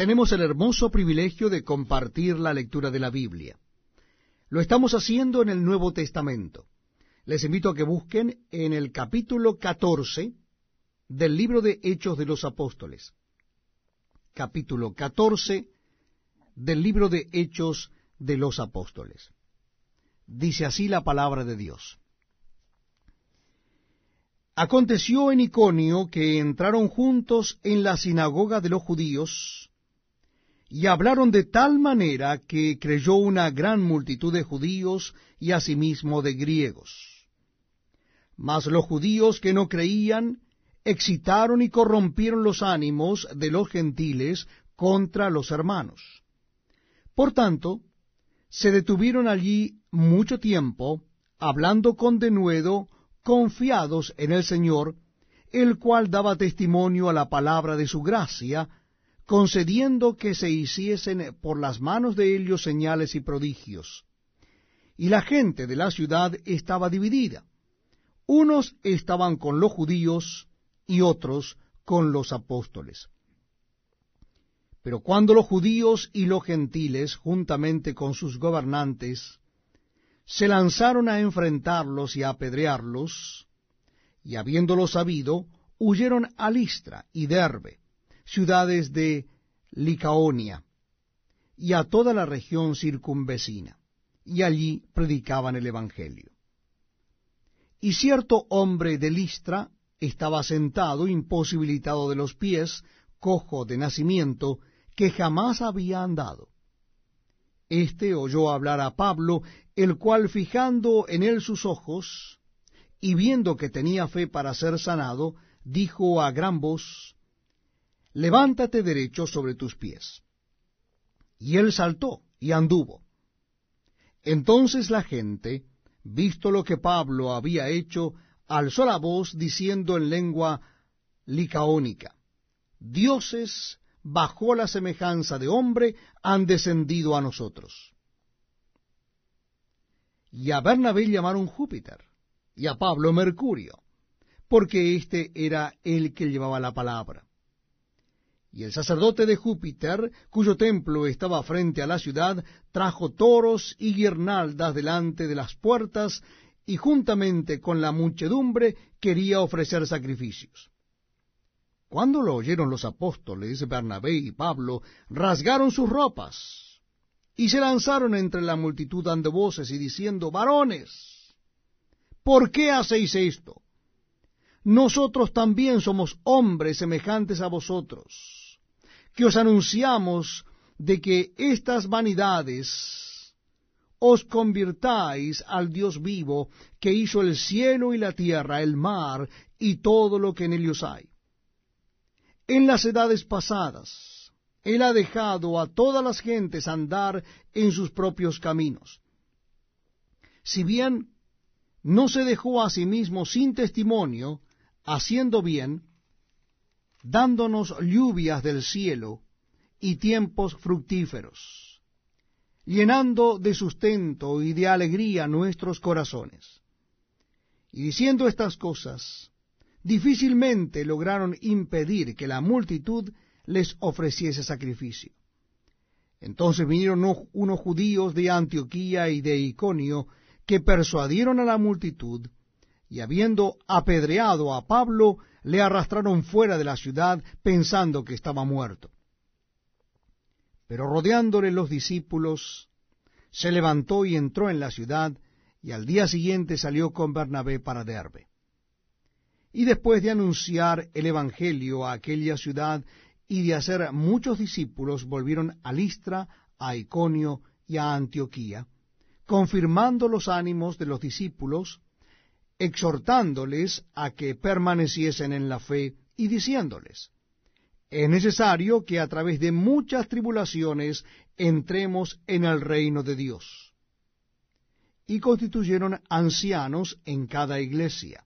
tenemos el hermoso privilegio de compartir la lectura de la Biblia. Lo estamos haciendo en el Nuevo Testamento. Les invito a que busquen en el capítulo 14 del libro de Hechos de los Apóstoles. Capítulo 14 del libro de Hechos de los Apóstoles. Dice así la palabra de Dios. Aconteció en Iconio que entraron juntos en la sinagoga de los judíos, y hablaron de tal manera que creyó una gran multitud de judíos y asimismo de griegos. Mas los judíos que no creían excitaron y corrompieron los ánimos de los gentiles contra los hermanos. Por tanto, se detuvieron allí mucho tiempo, hablando con denuedo confiados en el Señor, el cual daba testimonio a la palabra de su gracia, concediendo que se hiciesen por las manos de ellos señales y prodigios. Y la gente de la ciudad estaba dividida. Unos estaban con los judíos y otros con los apóstoles. Pero cuando los judíos y los gentiles, juntamente con sus gobernantes, se lanzaron a enfrentarlos y a apedrearlos, y habiéndolo sabido, huyeron a Listra y Derbe, ciudades de Licaonia, y a toda la región circunvecina, y allí predicaban el Evangelio. Y cierto hombre de Listra estaba sentado, imposibilitado de los pies, cojo de nacimiento, que jamás había andado. Este oyó hablar a Pablo, el cual fijando en él sus ojos, y viendo que tenía fe para ser sanado, dijo a gran voz, Levántate derecho sobre tus pies. Y él saltó y anduvo. Entonces la gente, visto lo que Pablo había hecho, alzó la voz diciendo en lengua licaónica, Dioses bajo la semejanza de hombre, han descendido a nosotros. Y a Bernabé llamaron Júpiter, y a Pablo Mercurio, porque éste era el que llevaba la palabra. Y el sacerdote de Júpiter, cuyo templo estaba frente a la ciudad, trajo toros y guirnaldas delante de las puertas, y juntamente con la muchedumbre quería ofrecer sacrificios. Cuando lo oyeron los apóstoles, Bernabé y Pablo rasgaron sus ropas y se lanzaron entre la multitud dando voces y diciendo, varones, ¿por qué hacéis esto? Nosotros también somos hombres semejantes a vosotros, que os anunciamos de que estas vanidades os convirtáis al Dios vivo, que hizo el cielo y la tierra, el mar y todo lo que en ellos hay en las edades pasadas, Él ha dejado a todas las gentes andar en sus propios caminos. Si bien no se dejó a sí mismo sin testimonio, haciendo bien, dándonos lluvias del cielo y tiempos fructíferos, llenando de sustento y de alegría nuestros corazones. Y diciendo estas cosas, difícilmente lograron impedir que la multitud les ofreciese sacrificio. Entonces vinieron unos judíos de Antioquía y de Iconio que persuadieron a la multitud, y habiendo apedreado a Pablo, le arrastraron fuera de la ciudad pensando que estaba muerto. Pero rodeándole los discípulos, se levantó y entró en la ciudad, y al día siguiente salió con Bernabé para Derbe. Y después de anunciar el Evangelio a aquella ciudad y de hacer muchos discípulos, volvieron a Listra, a Iconio y a Antioquía, confirmando los ánimos de los discípulos, exhortándoles a que permaneciesen en la fe y diciéndoles, es necesario que a través de muchas tribulaciones entremos en el reino de Dios. Y constituyeron ancianos en cada iglesia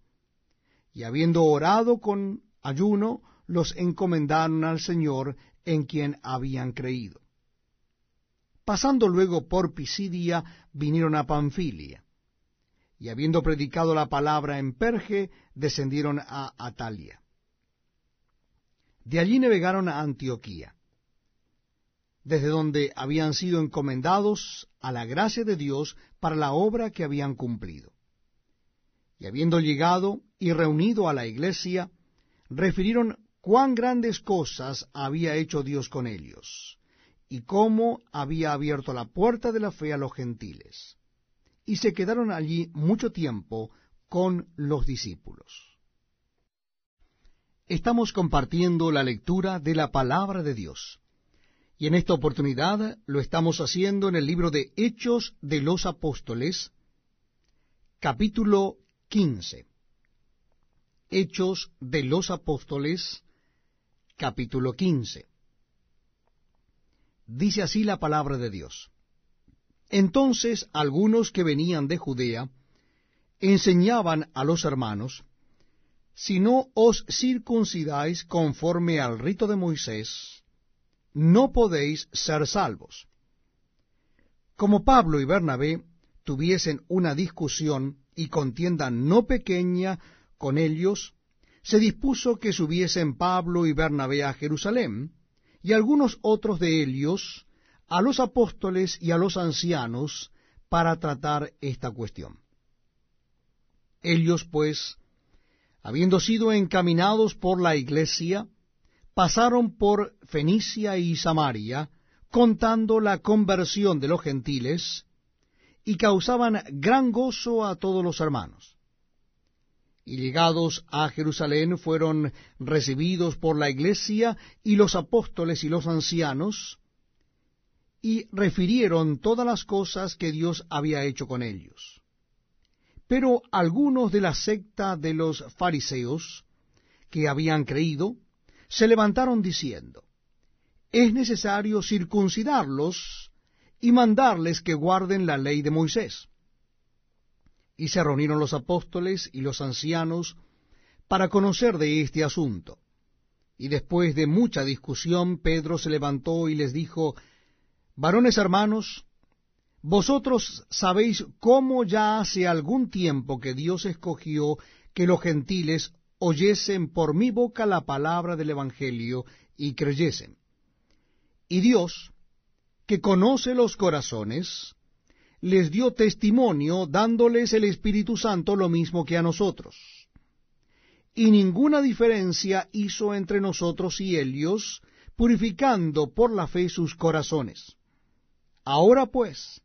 y habiendo orado con ayuno, los encomendaron al Señor en quien habían creído. Pasando luego por Pisidia, vinieron a Panfilia, y habiendo predicado la palabra en Perge, descendieron a Atalia. De allí navegaron a Antioquía. desde donde habían sido encomendados a la gracia de Dios para la obra que habían cumplido. Y habiendo llegado y reunido a la iglesia, refirieron cuán grandes cosas había hecho Dios con ellos, y cómo había abierto la puerta de la fe a los gentiles. Y se quedaron allí mucho tiempo con los discípulos. Estamos compartiendo la lectura de la palabra de Dios. Y en esta oportunidad lo estamos haciendo en el libro de Hechos de los Apóstoles, capítulo 15. Hechos de los Apóstoles, capítulo 15. Dice así la palabra de Dios. Entonces algunos que venían de Judea enseñaban a los hermanos, si no os circuncidáis conforme al rito de Moisés, no podéis ser salvos. Como Pablo y Bernabé tuviesen una discusión y contienda no pequeña con ellos, se dispuso que subiesen Pablo y Bernabé a Jerusalén, y algunos otros de ellos a los apóstoles y a los ancianos para tratar esta cuestión. Ellos, pues, habiendo sido encaminados por la iglesia, pasaron por Fenicia y Samaria, contando la conversión de los gentiles, y causaban gran gozo a todos los hermanos. Y llegados a Jerusalén fueron recibidos por la iglesia y los apóstoles y los ancianos, y refirieron todas las cosas que Dios había hecho con ellos. Pero algunos de la secta de los fariseos, que habían creído, se levantaron diciendo, es necesario circuncidarlos y mandarles que guarden la ley de Moisés. Y se reunieron los apóstoles y los ancianos para conocer de este asunto. Y después de mucha discusión, Pedro se levantó y les dijo, Varones hermanos, vosotros sabéis cómo ya hace algún tiempo que Dios escogió que los gentiles oyesen por mi boca la palabra del Evangelio y creyesen. Y Dios, que conoce los corazones, les dio testimonio dándoles el Espíritu Santo lo mismo que a nosotros. Y ninguna diferencia hizo entre nosotros y ellos, purificando por la fe sus corazones. Ahora pues,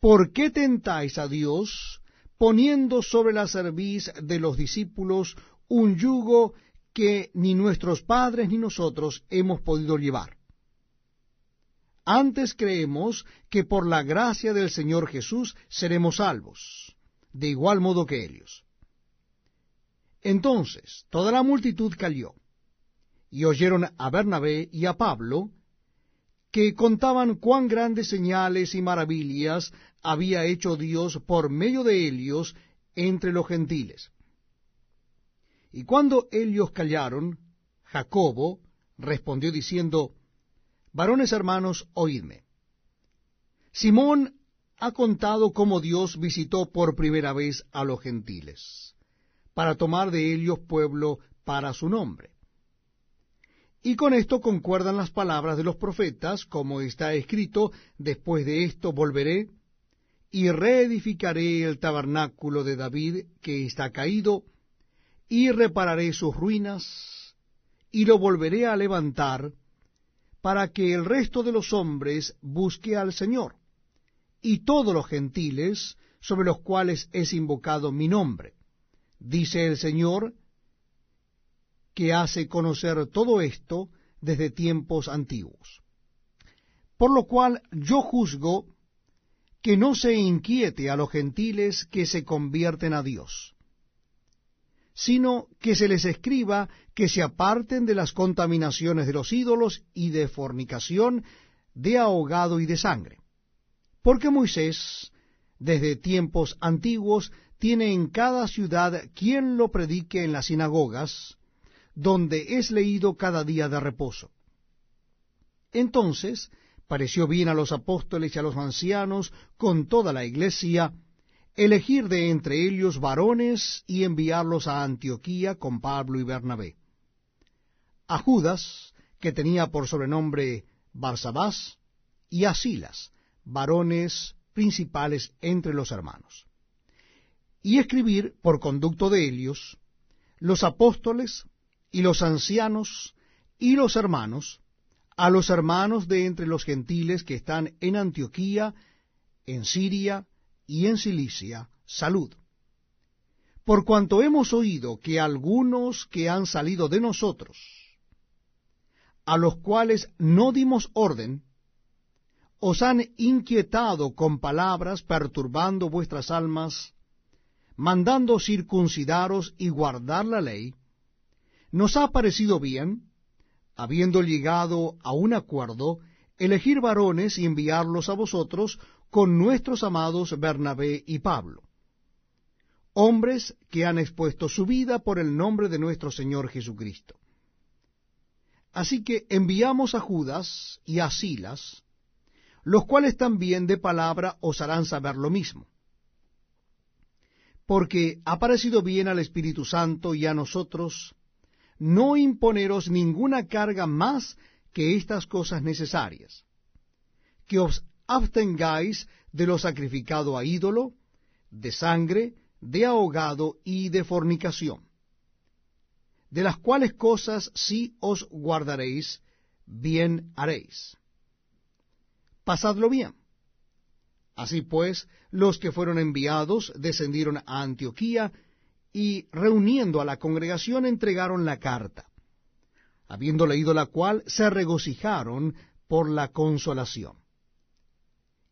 ¿por qué tentáis a Dios poniendo sobre la cerviz de los discípulos un yugo que ni nuestros padres ni nosotros hemos podido llevar. Antes creemos que por la gracia del Señor Jesús seremos salvos, de igual modo que ellos. Entonces toda la multitud cayó, y oyeron a Bernabé y a Pablo, que contaban cuán grandes señales y maravillas había hecho Dios por medio de ellos entre los gentiles. Y cuando ellos callaron, Jacobo respondió diciendo, Varones hermanos, oídme. Simón ha contado cómo Dios visitó por primera vez a los gentiles, para tomar de ellos pueblo para su nombre. Y con esto concuerdan las palabras de los profetas, como está escrito, después de esto volveré y reedificaré el tabernáculo de David que está caído, y repararé sus ruinas, y lo volveré a levantar, para que el resto de los hombres busque al Señor, y todos los gentiles sobre los cuales es invocado mi nombre. Dice el Señor, que hace conocer todo esto desde tiempos antiguos. Por lo cual yo juzgo que no se inquiete a los gentiles que se convierten a Dios, sino que se les escriba que se aparten de las contaminaciones de los ídolos y de fornicación, de ahogado y de sangre. Porque Moisés, desde tiempos antiguos, tiene en cada ciudad quien lo predique en las sinagogas, donde es leído cada día de reposo. Entonces pareció bien a los apóstoles y a los ancianos, con toda la iglesia, elegir de entre ellos varones y enviarlos a Antioquía con Pablo y Bernabé. A Judas, que tenía por sobrenombre Barsabás y Asilas, varones principales entre los hermanos. Y escribir por conducto de ellos los apóstoles y los ancianos y los hermanos, a los hermanos de entre los gentiles que están en Antioquía, en Siria y en Cilicia, salud. Por cuanto hemos oído que algunos que han salido de nosotros, a los cuales no dimos orden, os han inquietado con palabras, perturbando vuestras almas, mandando circuncidaros y guardar la ley, nos ha parecido bien, habiendo llegado a un acuerdo, elegir varones y enviarlos a vosotros con nuestros amados Bernabé y Pablo, hombres que han expuesto su vida por el nombre de nuestro Señor Jesucristo. Así que enviamos a Judas y a Silas, los cuales también de palabra os harán saber lo mismo. Porque ha parecido bien al Espíritu Santo y a nosotros no imponeros ninguna carga más que estas cosas necesarias, que os abstengáis de lo sacrificado a ídolo, de sangre, de ahogado y de fornicación, de las cuales cosas si os guardaréis, bien haréis. Pasadlo bien. Así pues, los que fueron enviados descendieron a Antioquía y reuniendo a la congregación entregaron la carta. Habiendo leído la cual, se regocijaron por la consolación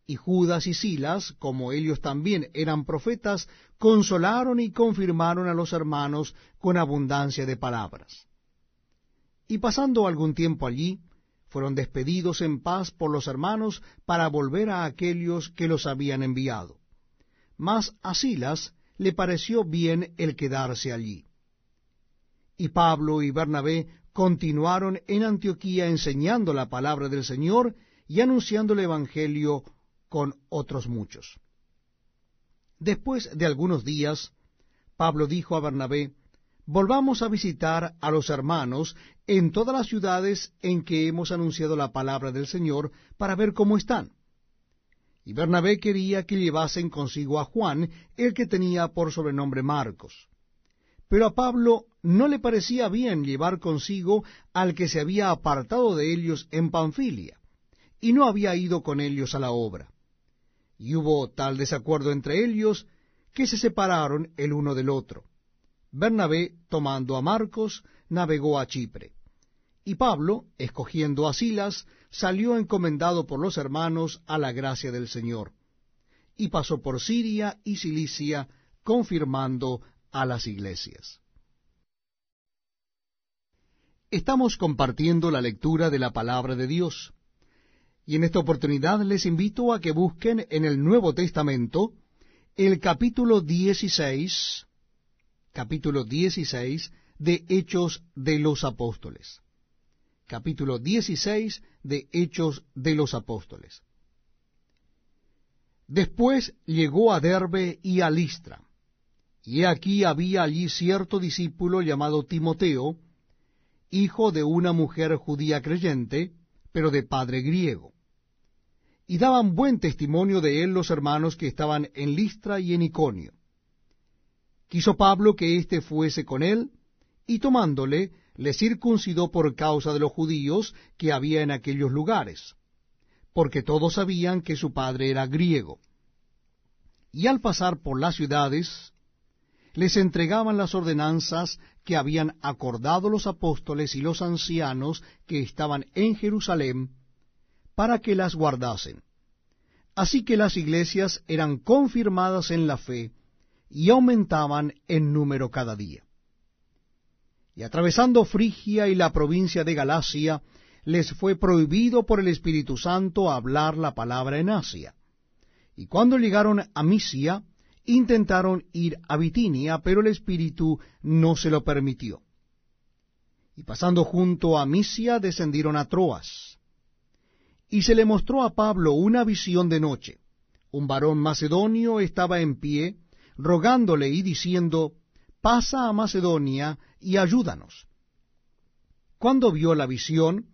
y Judas y Silas, como ellos también eran profetas, consolaron y confirmaron a los hermanos con abundancia de palabras. Y pasando algún tiempo allí, fueron despedidos en paz por los hermanos para volver a aquellos que los habían enviado. Mas a Silas le pareció bien el quedarse allí. Y Pablo y Bernabé continuaron en Antioquía enseñando la palabra del Señor y anunciando el Evangelio con otros muchos. Después de algunos días, Pablo dijo a Bernabé, Volvamos a visitar a los hermanos en todas las ciudades en que hemos anunciado la palabra del Señor para ver cómo están. Y Bernabé quería que llevasen consigo a Juan, el que tenía por sobrenombre Marcos. Pero a Pablo no le parecía bien llevar consigo al que se había apartado de ellos en Panfilia, y no había ido con ellos a la obra y hubo tal desacuerdo entre ellos que se separaron el uno del otro. Bernabé, tomando a Marcos, navegó a Chipre. Y Pablo, escogiendo a Silas, salió encomendado por los hermanos a la gracia del Señor. Y pasó por Siria y Cilicia, confirmando a las iglesias. Estamos compartiendo la lectura de la palabra de Dios y en esta oportunidad les invito a que busquen en el Nuevo Testamento el capítulo 16, capítulo 16 de Hechos de los Apóstoles. Capítulo 16 de Hechos de los Apóstoles. Después llegó a Derbe y a Listra, y aquí había allí cierto discípulo llamado Timoteo, hijo de una mujer judía creyente, pero de padre griego y daban buen testimonio de él los hermanos que estaban en Listra y en Iconio. Quiso Pablo que éste fuese con él, y tomándole, le circuncidó por causa de los judíos que había en aquellos lugares, porque todos sabían que su padre era griego. Y al pasar por las ciudades, les entregaban las ordenanzas que habían acordado los apóstoles y los ancianos que estaban en Jerusalén, para que las guardasen. Así que las iglesias eran confirmadas en la fe y aumentaban en número cada día. Y atravesando Frigia y la provincia de Galacia, les fue prohibido por el Espíritu Santo hablar la palabra en Asia. Y cuando llegaron a Misia, intentaron ir a Bitinia, pero el Espíritu no se lo permitió. Y pasando junto a Misia, descendieron a Troas y se le mostró a Pablo una visión de noche. Un varón macedonio estaba en pie, rogándole y diciendo, Pasa a Macedonia y ayúdanos. Cuando vio la visión,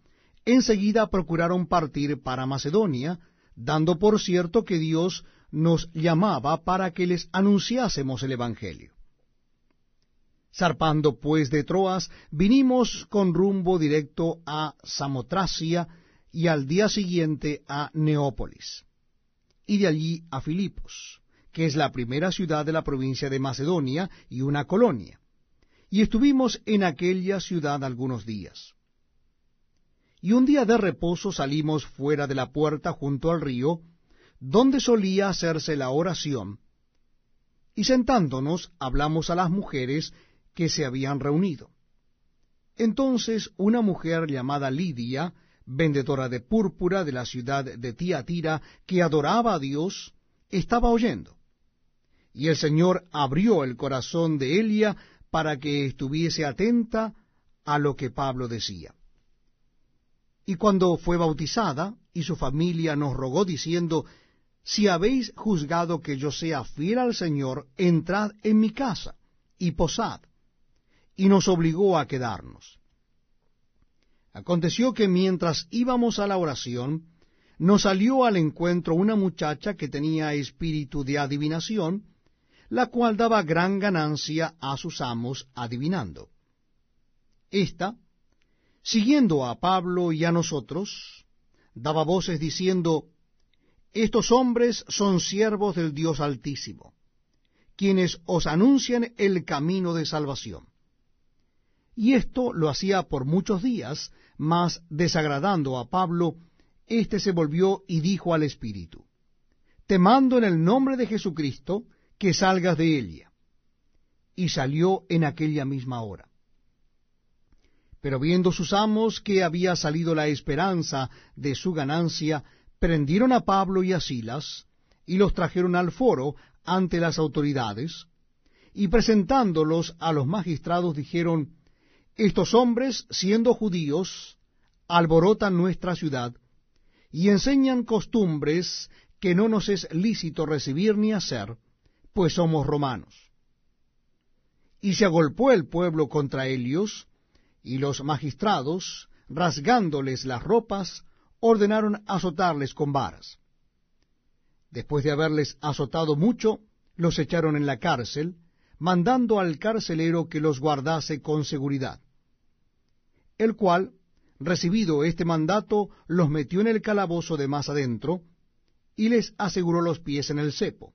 enseguida procuraron partir para Macedonia, dando por cierto que Dios nos llamaba para que les anunciásemos el Evangelio. Zarpando pues de Troas, vinimos con rumbo directo a Samotracia y al día siguiente a Neópolis, y de allí a Filipos, que es la primera ciudad de la provincia de Macedonia y una colonia, y estuvimos en aquella ciudad algunos días. Y un día de reposo salimos fuera de la puerta junto al río, donde solía hacerse la oración, y sentándonos hablamos a las mujeres que se habían reunido. Entonces una mujer llamada Lidia, vendedora de púrpura de la ciudad de Tiatira, que adoraba a Dios, estaba oyendo. Y el Señor abrió el corazón de Elia para que estuviese atenta a lo que Pablo decía. Y cuando fue bautizada, y su familia nos rogó diciendo, Si habéis juzgado que yo sea fiel al Señor, entrad en mi casa y posad. Y nos obligó a quedarnos. Aconteció que mientras íbamos a la oración, nos salió al encuentro una muchacha que tenía espíritu de adivinación, la cual daba gran ganancia a sus amos adivinando. Esta, siguiendo a Pablo y a nosotros, daba voces diciendo, Estos hombres son siervos del Dios Altísimo, quienes os anuncian el camino de salvación. Y esto lo hacía por muchos días, mas desagradando a Pablo, éste se volvió y dijo al Espíritu, Te mando en el nombre de Jesucristo que salgas de ella. Y salió en aquella misma hora. Pero viendo sus amos que había salido la esperanza de su ganancia, prendieron a Pablo y a Silas, y los trajeron al foro ante las autoridades, y presentándolos a los magistrados dijeron, estos hombres, siendo judíos, alborotan nuestra ciudad y enseñan costumbres que no nos es lícito recibir ni hacer, pues somos romanos. Y se agolpó el pueblo contra ellos, y los magistrados, rasgándoles las ropas, ordenaron azotarles con varas. Después de haberles azotado mucho, los echaron en la cárcel, mandando al carcelero que los guardase con seguridad. El cual, recibido este mandato, los metió en el calabozo de más adentro, y les aseguró los pies en el cepo.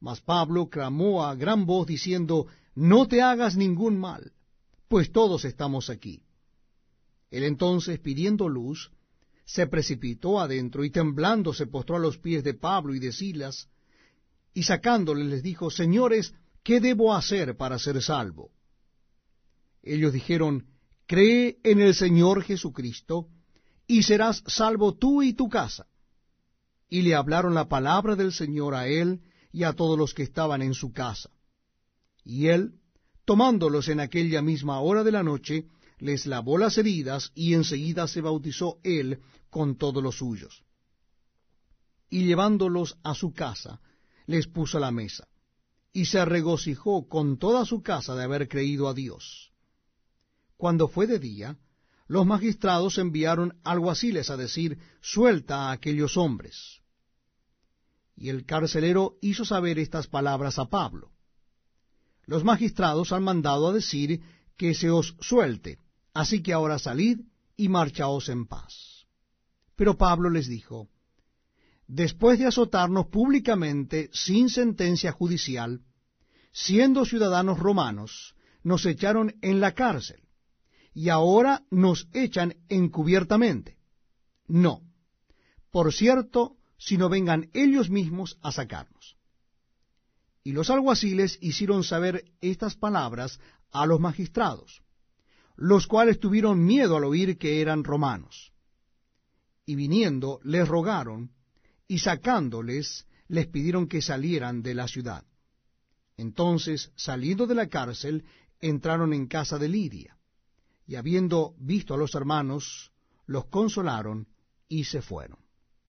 Mas Pablo clamó a gran voz diciendo, No te hagas ningún mal, pues todos estamos aquí. Él entonces, pidiendo luz, se precipitó adentro y temblando se postró a los pies de Pablo y de Silas, y sacándoles les dijo, Señores, ¿qué debo hacer para ser salvo? Ellos dijeron, Cree en el Señor Jesucristo, y serás salvo tú y tu casa. Y le hablaron la palabra del Señor a él y a todos los que estaban en su casa. Y él, tomándolos en aquella misma hora de la noche, les lavó las heridas, y enseguida se bautizó él con todos los suyos. Y llevándolos a su casa, les puso la mesa, y se regocijó con toda su casa de haber creído a Dios. Cuando fue de día, los magistrados enviaron alguaciles a decir, suelta a aquellos hombres. Y el carcelero hizo saber estas palabras a Pablo. Los magistrados han mandado a decir que se os suelte, así que ahora salid y marchaos en paz. Pero Pablo les dijo, después de azotarnos públicamente sin sentencia judicial, siendo ciudadanos romanos, nos echaron en la cárcel, y ahora nos echan encubiertamente. No, por cierto, si no vengan ellos mismos a sacarnos. Y los alguaciles hicieron saber estas palabras a los magistrados, los cuales tuvieron miedo al oír que eran romanos. Y viniendo les rogaron, y sacándoles les pidieron que salieran de la ciudad. Entonces, saliendo de la cárcel, entraron en casa de Lidia, y habiendo visto a los hermanos, los consolaron y se fueron.